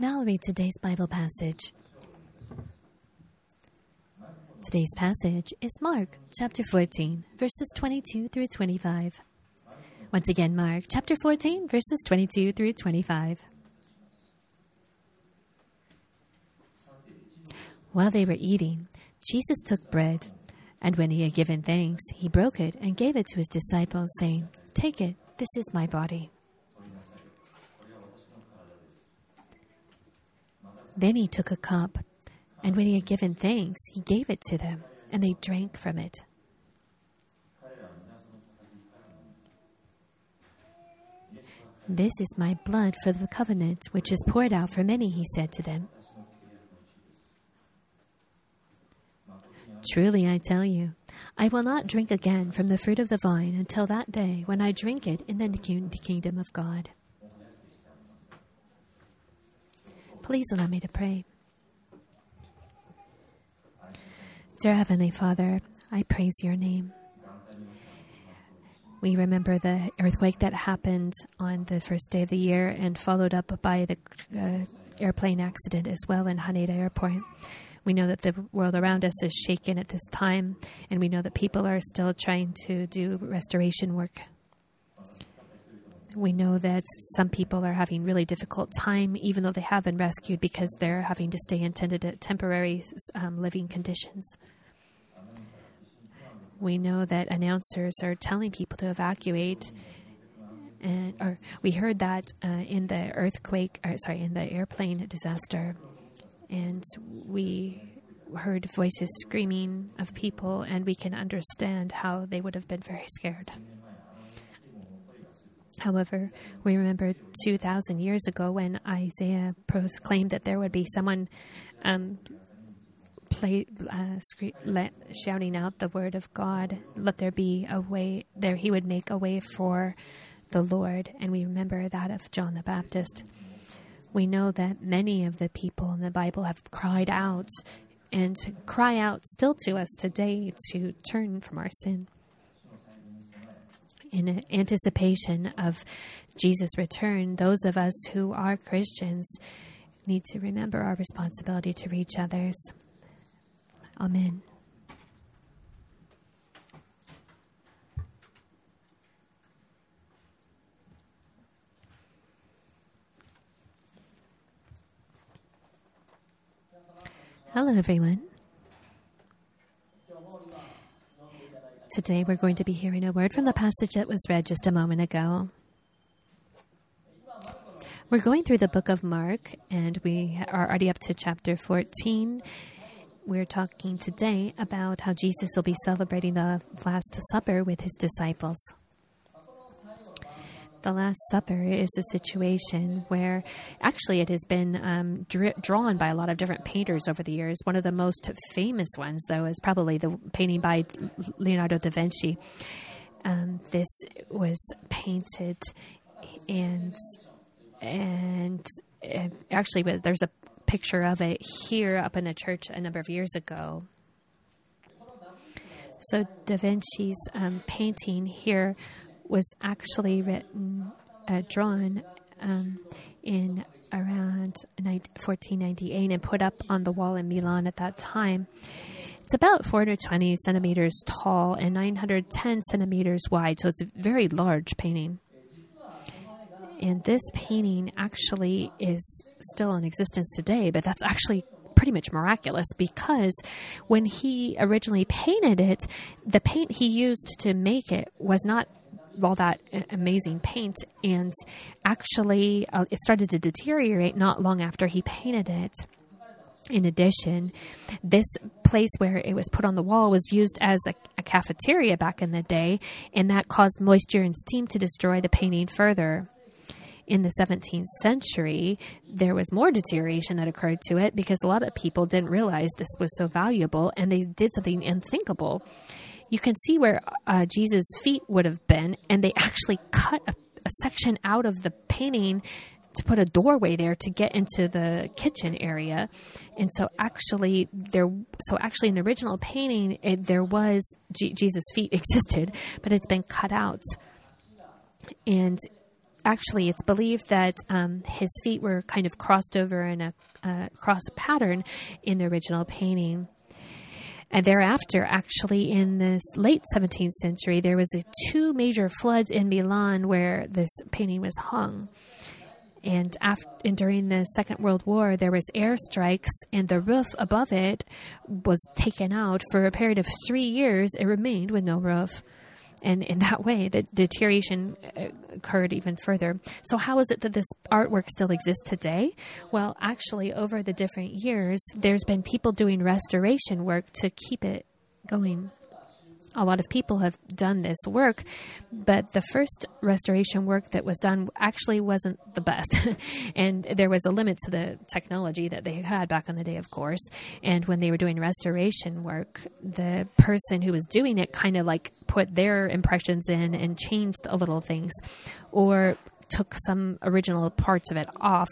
Now I'll read today's Bible passage. Today's passage is Mark chapter 14, verses 22 through 25. Once again, Mark chapter 14, verses 22 through 25. While they were eating, Jesus took bread, and when he had given thanks, he broke it and gave it to his disciples, saying, Take it, this is my body. Then he took a cup, and when he had given thanks, he gave it to them, and they drank from it. This is my blood for the covenant, which is poured out for many, he said to them. Truly, I tell you, I will not drink again from the fruit of the vine until that day when I drink it in the kingdom of God. Please allow me to pray. Dear Heavenly Father, I praise your name. We remember the earthquake that happened on the first day of the year and followed up by the uh, airplane accident as well in Haneda Airport. We know that the world around us is shaken at this time, and we know that people are still trying to do restoration work. We know that some people are having really difficult time, even though they have been rescued, because they're having to stay in temporary um, living conditions. We know that announcers are telling people to evacuate, and or we heard that uh, in the earthquake, or sorry, in the airplane disaster, and we heard voices screaming of people, and we can understand how they would have been very scared. However, we remember 2,000 years ago when Isaiah proclaimed that there would be someone um, play, uh, let, shouting out the word of God. Let there be a way there. He would make a way for the Lord, and we remember that of John the Baptist. We know that many of the people in the Bible have cried out and cry out still to us today to turn from our sin. In anticipation of Jesus' return, those of us who are Christians need to remember our responsibility to reach others. Amen. Hello, everyone. Today we're going to be hearing a word from the passage that was read just a moment ago. We're going through the book of Mark, and we are already up to chapter 14. We're talking today about how Jesus will be celebrating the Last Supper with his disciples. The Last Supper is a situation where actually it has been um, drawn by a lot of different painters over the years. One of the most famous ones, though, is probably the painting by Leonardo da Vinci. Um, this was painted and and uh, actually there's a picture of it here up in the church a number of years ago. So Da Vinci's um, painting here was actually written, uh, drawn um, in around 1498 and put up on the wall in Milan at that time. It's about 420 centimeters tall and 910 centimeters wide, so it's a very large painting. And this painting actually is still in existence today, but that's actually pretty much miraculous because when he originally painted it, the paint he used to make it was not all that amazing paint, and actually, uh, it started to deteriorate not long after he painted it. In addition, this place where it was put on the wall was used as a, a, cafeteria back in the day, and that caused moisture and steam to destroy the painting further in the 17th century, there was more deterioration that occurred to it because a lot of people didn't realize this was so valuable and they did something unthinkable. You can see where uh, Jesus' feet would have been, and they actually cut a, a section out of the painting to put a doorway there to get into the kitchen area and so actually there so actually in the original painting it, there was G- jesus feet existed but it's been cut out and actually, it's believed that um, his feet were kind of crossed over in a uh, cross pattern in the original painting. And thereafter, actually, in this late 17th century, there was two major floods in Milan where this painting was hung. And, after, and during the Second World War, there was airstrikes, and the roof above it was taken out for a period of three years. It remained with no roof and in that way, the deterioration uh, occurred even further. So, how is it that this artwork still exists today? Well, actually, over the different years, there's been people doing restoration work to keep it going a lot of people have done this work, but the first restoration work that was done actually wasn't the best. and there was a limit to the technology that they had back in the day, of course. And when they were doing restoration work, the person who was doing it kind of like put their impressions in and changed a little things or took some original parts of it off.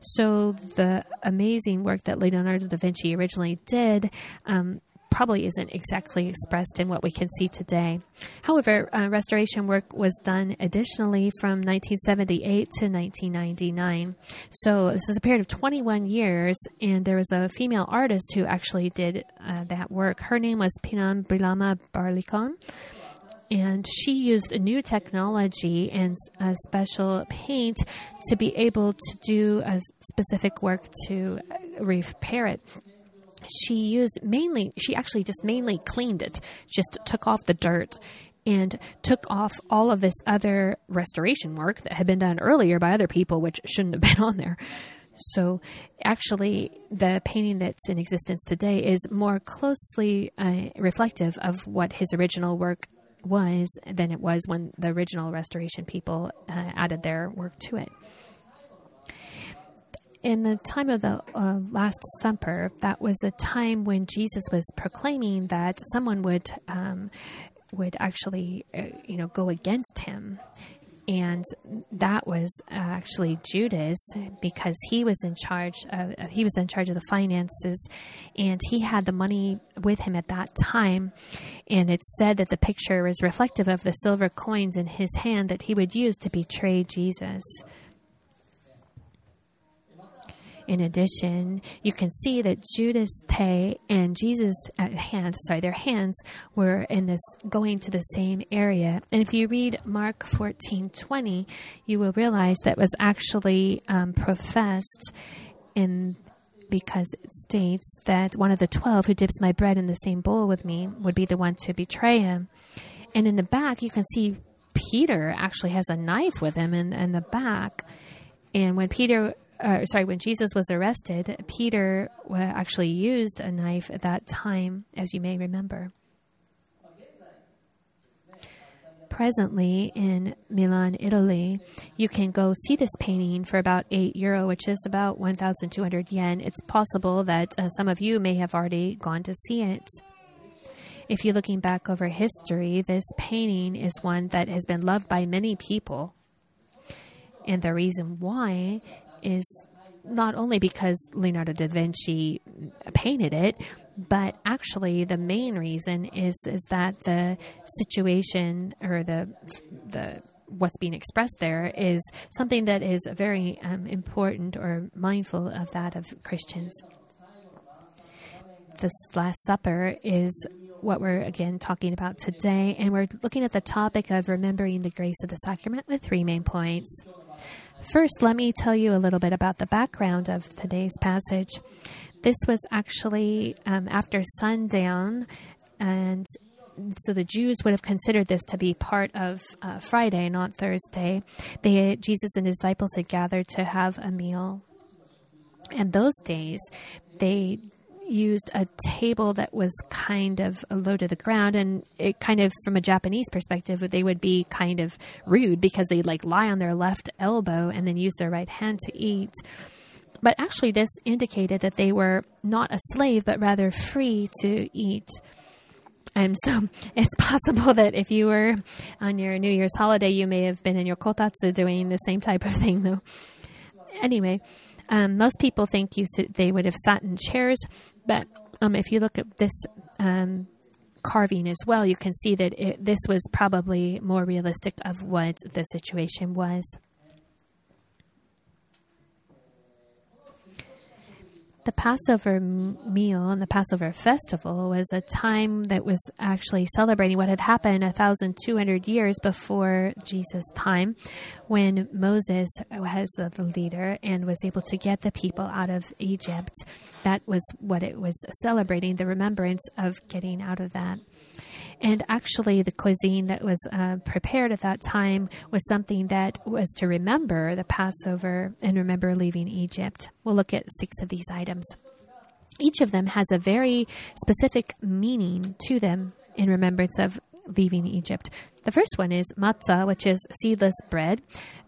So the amazing work that Leonardo da Vinci originally did um, probably isn't exactly expressed in what we can see today. However, uh, restoration work was done additionally from 1978 to 1999. So this is a period of 21 years, and there was a female artist who actually did uh, that work. Her name was Pinin Brambilla Barcilon and she used a new technology and a special paint to be able to do a specific work to repair it she used mainly, she actually just mainly cleaned it, just took off the dirt and took off all of this other restoration work that had been done earlier by other people, which shouldn't have been on there. So, actually, the painting that's in existence today is more closely uh, reflective of what his original work was than it was when the original restoration people uh, added their work to it in the time of the uh, Last Supper, that was a time when Jesus was proclaiming that someone would um, would actually, uh, you know, go against him, and that was uh, actually Judas because he was in charge. Of, uh, he was in charge of the finances, and he had the money with him at that time. And it's said that the picture was reflective of the silver coins in his hand that he would use to betray Jesus. In addition, you can see that Judas Tay and Jesus' uh, hands, sorry, their hands were in this going to the same area. And if you read Mark 14 20, you will realize that was actually um, professed in because it states that one of the twelve who dips my bread in the same bowl with me would be the one to betray him. And in the back, you can see Peter actually has a knife with him in, in the back. And when Peter uh, sorry, when Jesus was arrested, Peter actually used a knife at that time, as you may remember. Presently in Milan, Italy, you can go see this painting for about 8 euro, which is about 1,200 yen. It's possible that uh, some of you may have already gone to see it. If you're looking back over history, this painting is one that has been loved by many people. And the reason why is not only because Leonardo da Vinci painted it, but actually the main reason is is that the situation or the the what's being expressed there is something that is very um, important or mindful of that of Christians. This Last Supper is what we're again talking about today, and we're looking at the topic of remembering the grace of the sacrament with three main points. First, let me tell you a little bit about the background of today's passage. This was actually um, after sundown, and so the Jews would have considered this to be part of uh, Friday, not Thursday. They, Jesus and his disciples had gathered to have a meal. And those days, they used a table that was kind of low to the ground and it kind of from a japanese perspective they would be kind of rude because they'd like lie on their left elbow and then use their right hand to eat but actually this indicated that they were not a slave but rather free to eat and so it's possible that if you were on your New Year's holiday, you may have been in your kotatsu doing the same type of thing, though. Anyway, um, most people think you they would have sat in chairs, but um, if you look at this um, carving as well, you can see that it, this was probably more realistic of what the situation was. The Passover meal and the Passover festival was a time that was actually celebrating what had happened 1,200 years before Jesus' time when Moses was the leader and was able to get the people out of Egypt. That was what it was celebrating, the remembrance of getting out of that. And actually, the cuisine that was uh, prepared at that time was something that was to remember the Passover and remember leaving Egypt. We'll look at six of these items. Each of them has a very specific meaning to them in remembrance of leaving Egypt. The first one is matzah, which is seedless bread.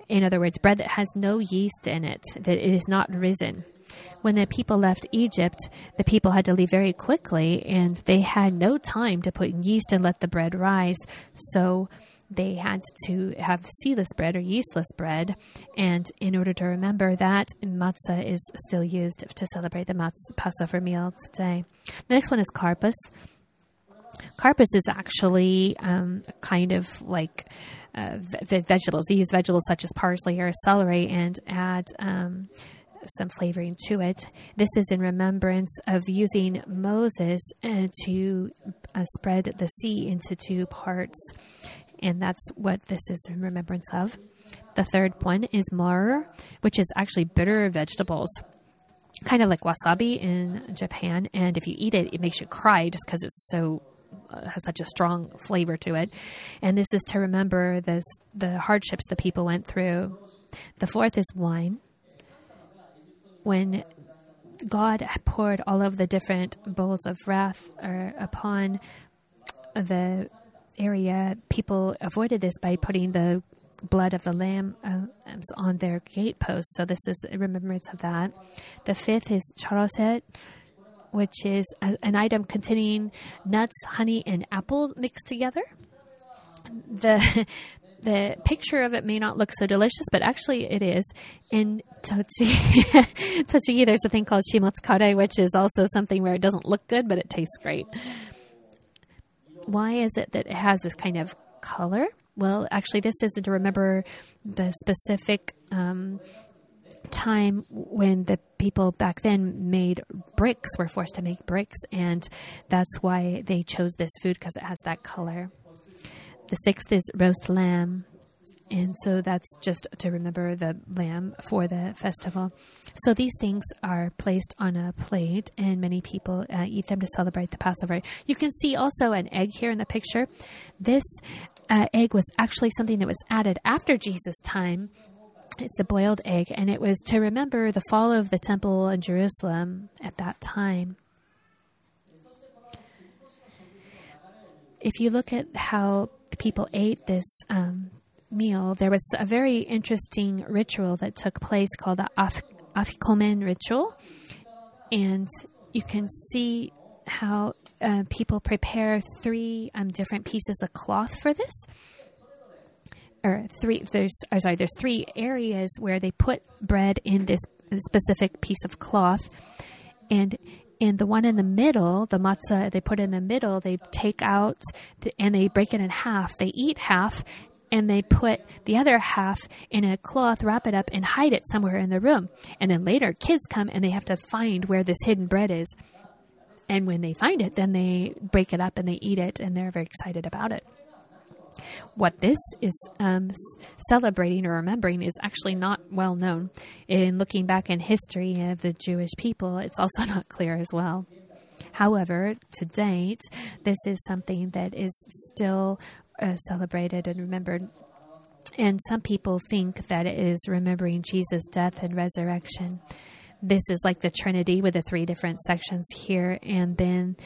In other words, bread that has no yeast in it, that it is not risen. When the people left Egypt, the people had to leave very quickly and they had no time to put yeast and let the bread rise. So they had to have seedless bread or yeastless bread. And in order to remember that, matzah is still used to celebrate the matzah Passover meal today. The next one is karpas. Carpus is actually um, kind of like uh, ve- vegetables. They use vegetables such as parsley or celery and add um, some flavoring to it. This is in remembrance of using Moses uh, to uh, spread the sea into two parts. And that's what this is in remembrance of. The third one is maror, which is actually bitter vegetables, kind of like wasabi in Japan. And if you eat it, it makes you cry just because it's so uh, has such a strong flavor to it. And this is to remember the the hardships the people went through. The fourth is wine when God poured all of the different bowls of wrath uh, upon the area, people avoided this by putting the blood of the lamb uh, on their gateposts. So this is a remembrance of that. The fifth is charoset, which is a, an item containing nuts, honey, and apple mixed together. The the picture of it may not look so delicious, but actually it is. In Tochi, Tochigi, there's a thing called shimotsukare, which is also something where it doesn't look good, but it tastes great. Why is it that it has this kind of color? Well, actually, this is to remember the specific um, time when the people back then made bricks, were forced to make bricks, and that's why they chose this food because it has that color. The sixth is roast lamb. And so that's just to remember the lamb for the festival. So these things are placed on a plate, and many people uh, eat them to celebrate the Passover. You can see also an egg here in the picture. This uh, egg was actually something that was added after Jesus' time. It's a boiled egg, and it was to remember the fall of the temple in Jerusalem at that time. If you look at how people ate this um, meal, there was a very interesting ritual that took place called the Af- Afikomen ritual. And you can see how uh, people prepare three um, different pieces of cloth for this. Or three, there's, oh, sorry, there's three areas where they put bread in this specific piece of cloth. And and the one in the middle, the matzah they put in the middle, they take out the, and they break it in half. They eat half and they put the other half in a cloth, wrap it up, and hide it somewhere in the room. And then later, kids come and they have to find where this hidden bread is. And when they find it, then they break it up and they eat it, and they're very excited about it. What this is um, celebrating or remembering is actually not well known. In looking back in history of the Jewish people, it's also not clear as well. However, to date, this is something that is still uh, celebrated and remembered. And some people think that it is remembering Jesus' death and resurrection. This is like the Trinity with the three different sections here, and then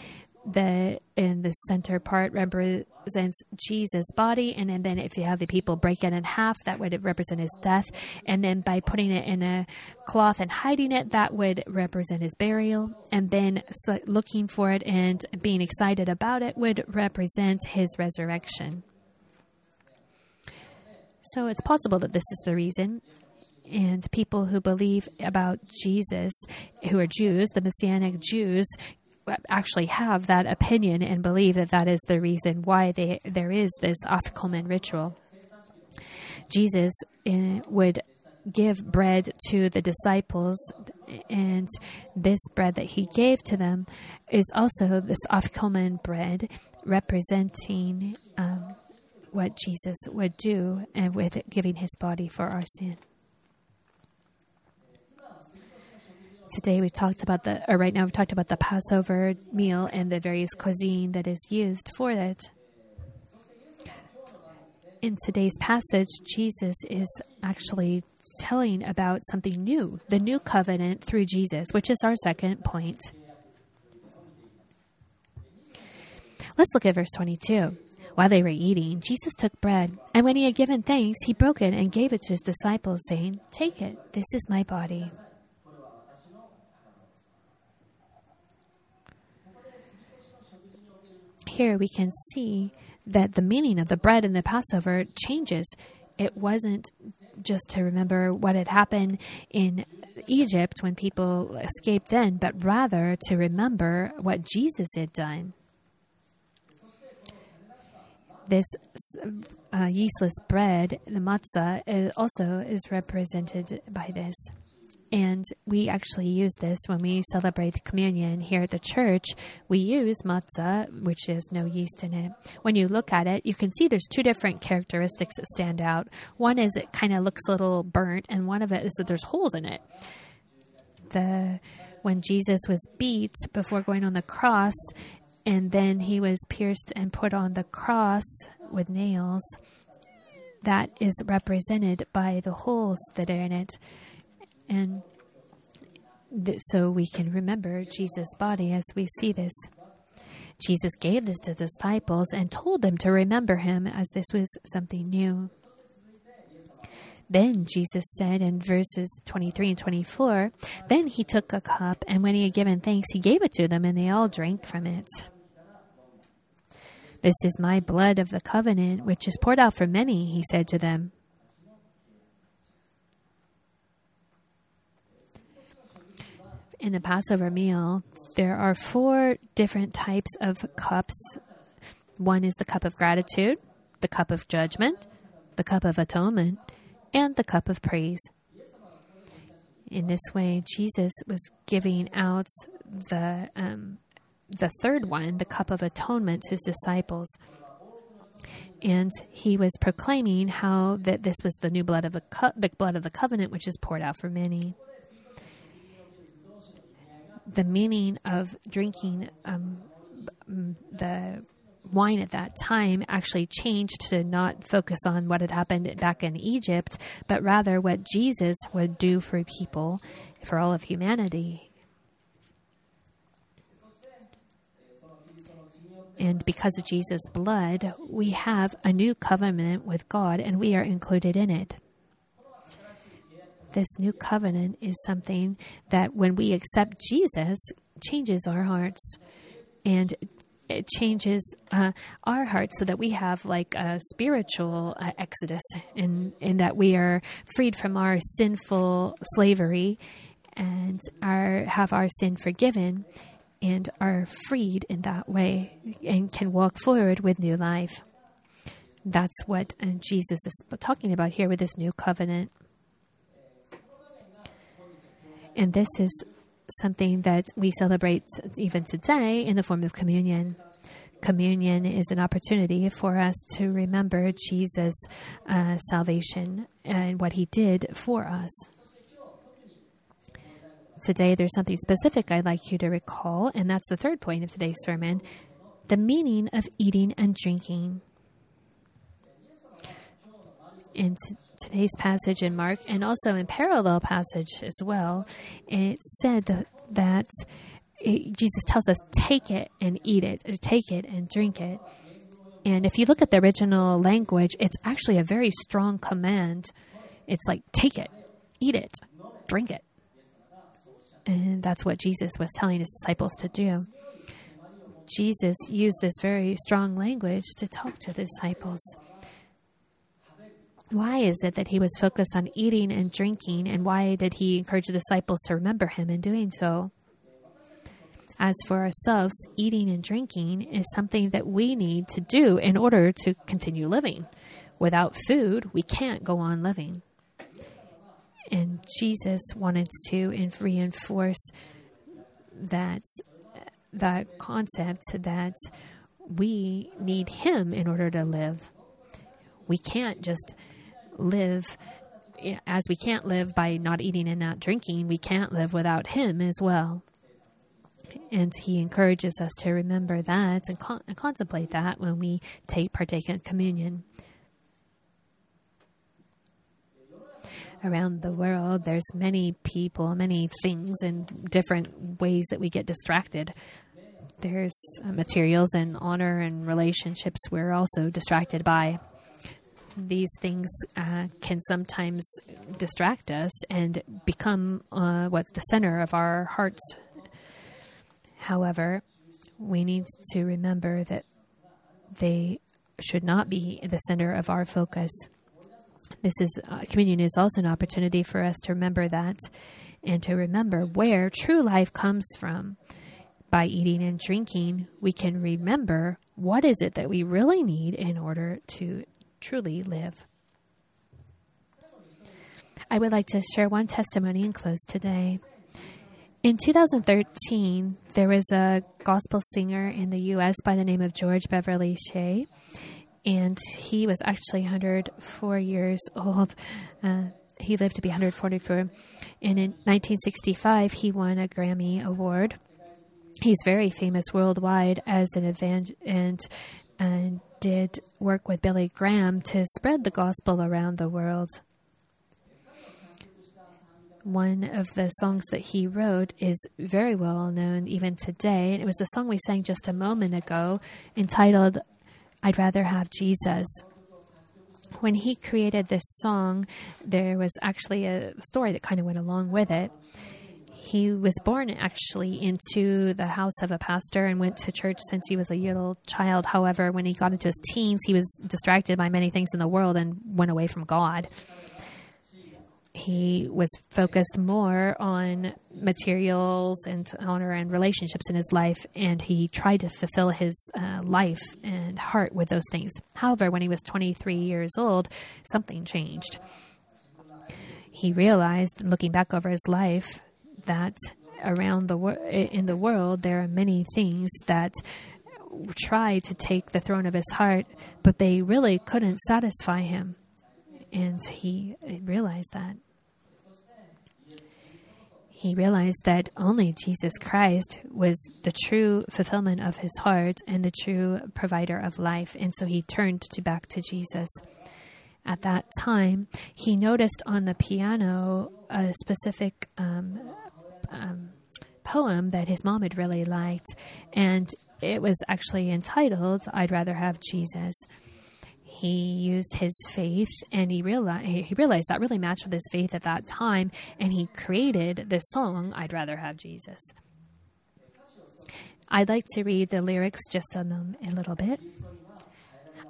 the in the center part represents Jesus' body, and, and then if you have the people break it in half, that would represent his death, and then by putting it in a cloth and hiding it, that would represent his burial, and then looking for it and being excited about it would represent his resurrection. So it's possible that this is the reason. And people who believe about Jesus, who are Jews, the Messianic Jews, actually have that opinion and believe that that is the reason why they, there is this Afikomen ritual. Jesus uh, would give bread to the disciples, and this bread that he gave to them is also this afikomen bread, representing um, what Jesus would do and with giving his body for our sin. Today we've talked about the, or right now we've talked about the Passover meal and the various cuisine that is used for it. In today's passage, Jesus is actually telling about something new, the new covenant through Jesus, which is our second point. Let's look at verse 22. While they were eating, Jesus took bread, and when he had given thanks, he broke it and gave it to his disciples, saying, Take it, this is my body. Here we can see that the meaning of the bread in the Passover changes. It wasn't just to remember what had happened in Egypt when people escaped then, but rather to remember what Jesus had done. This uh, yeastless bread, the matzah, also is represented by this. And we actually use this when we celebrate communion here at the church. We use matzah, which has no yeast in it. When you look at it, you can see there's two different characteristics that stand out. One is it kind of looks a little burnt, and one of it is that there's holes in it. The when Jesus was beat before going on the cross, and then he was pierced and put on the cross with nails, that is represented by the holes that are in it. And th- so we can remember Jesus' body as we see this. Jesus gave this to the disciples and told them to remember him as this was something new. Then Jesus said in verses 23 and 24, Then he took a cup, and when he had given thanks, he gave it to them, and they all drank from it. This is my blood of the covenant, which is poured out for many, he said to them. In the Passover meal, there are four different types of cups. One is the cup of gratitude, the cup of judgment, the cup of atonement, and the cup of praise. In this way, Jesus was giving out the um, the third one, the cup of atonement, to his disciples, and he was proclaiming how that this was the new blood of the, co- the blood of the covenant, which is poured out for many the meaning of drinking um, the wine at that time actually changed to not focus on what had happened back in Egypt, but rather what Jesus would do for people, for all of humanity. And because of Jesus' blood, we have a new covenant with God and we are included in it this new covenant is something that when we accept Jesus, changes our hearts and it changes uh, our hearts so that we have like a spiritual uh, exodus in, in that we are freed from our sinful slavery and are have our sin forgiven and are freed in that way and can walk forward with new life. That's what uh, Jesus is talking about here with this new covenant. And this is something that we celebrate even today in the form of communion. Communion is an opportunity for us to remember Jesus' uh, salvation and what he did for us. Today, there's something specific I'd like you to recall, and that's the third point of today's sermon the meaning of eating and drinking. In today's passage in Mark and also in parallel passage as well, it said that, it, Jesus tells us, take it and eat it, uh, take it and drink it. And if you look at the original language, it's actually a very strong command. It's like, take it, eat it, drink it. And that's what Jesus was telling his disciples to do. Jesus used this very strong language to talk to the disciples. Why is it that he was focused on eating and drinking, and why did he encourage the disciples to remember him in doing so? As for ourselves, eating and drinking is something that we need to do in order to continue living. Without food, we can't go on living. And Jesus wanted to reinforce that that concept that we need Him in order to live. We can't just live as we can't live by not eating and not drinking, we can't live without Him as well. And He encourages us to remember that and, con- and contemplate that when we take partake in communion. Around the world, there's many people, many things, and different ways that we get distracted. There's uh, materials and honor and relationships we're also distracted by these things uh, can sometimes distract us and become uh, what's the center of our hearts. However, we need to remember that they should not be the center of our focus. This is uh, communion is also an opportunity for us to remember that and to remember where true life comes from. By eating and drinking, we can remember what is it that we really need in order to truly live. I would like to share one testimony and close today. In 2013, there was a gospel singer in the U.S. by the name of George Beverly Shea, and he was actually 104 years old. Uh, he lived to be 144. And in 1965, he won a Grammy Award. He's very famous worldwide as an event and and did work with Billy Graham to spread the gospel around the world. One of the songs that he wrote is very well known even today. It was the song we sang just a moment ago entitled, I'd Rather Have Jesus. When he created this song, there was actually a story that kind of went along with it. He was born actually into the house of a pastor and went to church since he was a little child. However, when he got into his teens, he was distracted by many things in the world and went away from God. He was focused more on materials and honor and relationships in his life, and he tried to fulfill his uh, life and heart with those things. However, when he was 23 years old, something changed. He realized, looking back over his life, that around the wor- in the world there are many things that try to take the throne of his heart, but they really couldn't satisfy him, and he realized that. He realized that only Jesus Christ was the true fulfillment of his heart and the true provider of life, and so he turned to back to Jesus. At that time, he noticed on the piano a specific um, um, poem that his mom had really liked, and it was actually entitled "I'd Rather Have Jesus." He used his faith, and he realized he realized that really matched with his faith at that time, and he created this song "I'd Rather Have Jesus." I'd like to read the lyrics just a, moment, a little bit.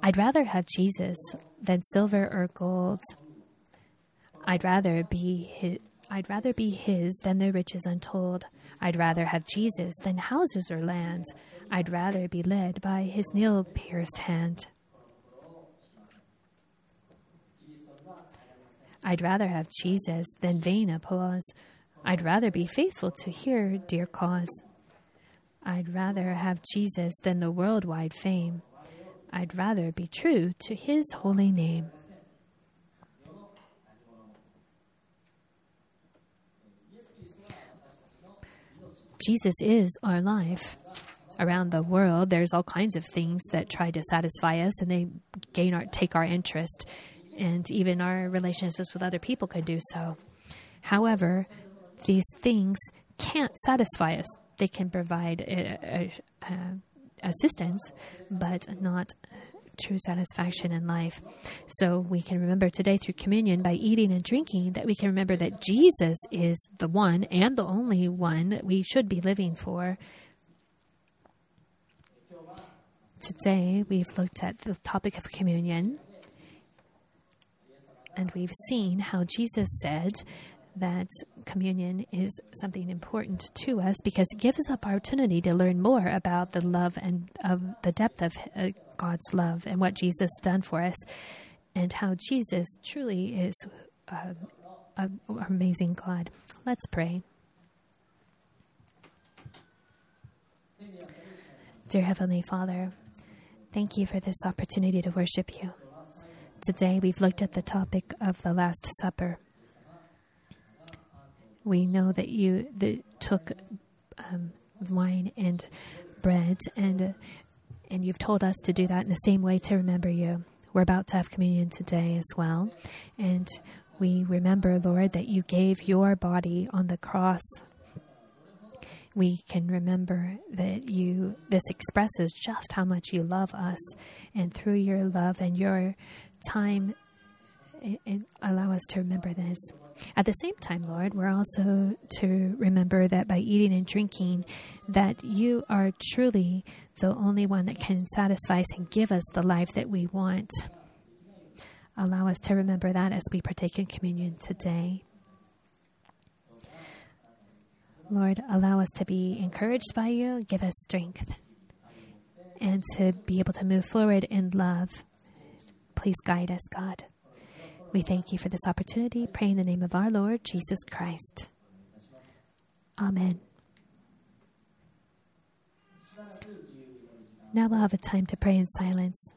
I'd rather have Jesus than silver or gold. I'd rather be his, I'd rather be his than the riches untold. I'd rather have Jesus than houses or lands. I'd rather be led by his nail pierced hand. I'd rather have Jesus than vain applause. I'd rather be faithful to hear dear cause. I'd rather have Jesus than the worldwide fame. I'd rather be true to his holy name. Jesus is our life. Around the world, there's all kinds of things that try to satisfy us and they gain our, take our interest, and even our relationships with other people can do so. However, these things can't satisfy us. They can provide a, a, a assistance, but not true satisfaction in life. So we can remember today through communion by eating and drinking that we can remember that Jesus is the one and the only one that we should be living for. Today we've looked at the topic of communion and we've seen how Jesus said that communion is something important to us because it gives us opportunity to learn more about the love and of the depth of uh, God's love and what Jesus done for us, and how Jesus truly is uh, uh, amazing God. Let's pray. Dear Heavenly Father, thank you for this opportunity to worship you. Today we've looked at the topic of the Last Supper. We know that you that took um, wine and bread, and and you've told us to do that in the same way to remember you. We're about to have communion today as well, and we remember, Lord, that you gave your body on the cross. We can remember that you this expresses just how much you love us. And through your love and your time it, it allow us to remember this. At the same time lord we're also to remember that by eating and drinking that you are truly the only one that can satisfy us and give us the life that we want allow us to remember that as we partake in communion today Lord, allow us to be encouraged by you, give us strength, and to be able to move forward in love. Please guide us, God. We thank you for this opportunity. Pray in the name of our Lord Jesus Christ. Amen. Now we'll have a time to pray in silence.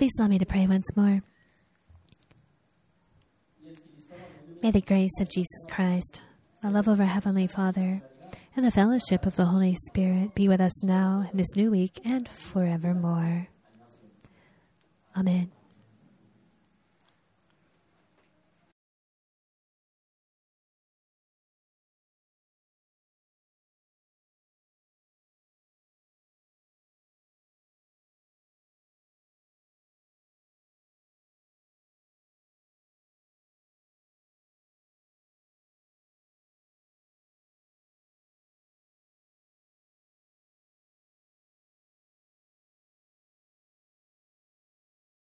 Please allow me to pray once more. May the grace of Jesus Christ, the love of our Heavenly Father, and the fellowship of the Holy Spirit be with us now, this new week, and forevermore. Amen.